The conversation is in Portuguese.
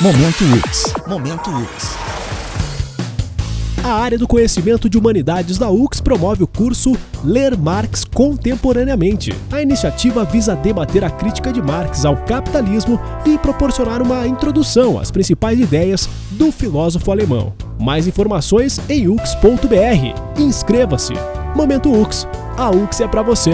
Momento UX. Momento UX. A área do conhecimento de humanidades da UX promove o curso Ler Marx Contemporaneamente. A iniciativa visa debater a crítica de Marx ao capitalismo e proporcionar uma introdução às principais ideias do filósofo alemão. Mais informações em ux.br. Inscreva-se. Momento UX. A UX é para você.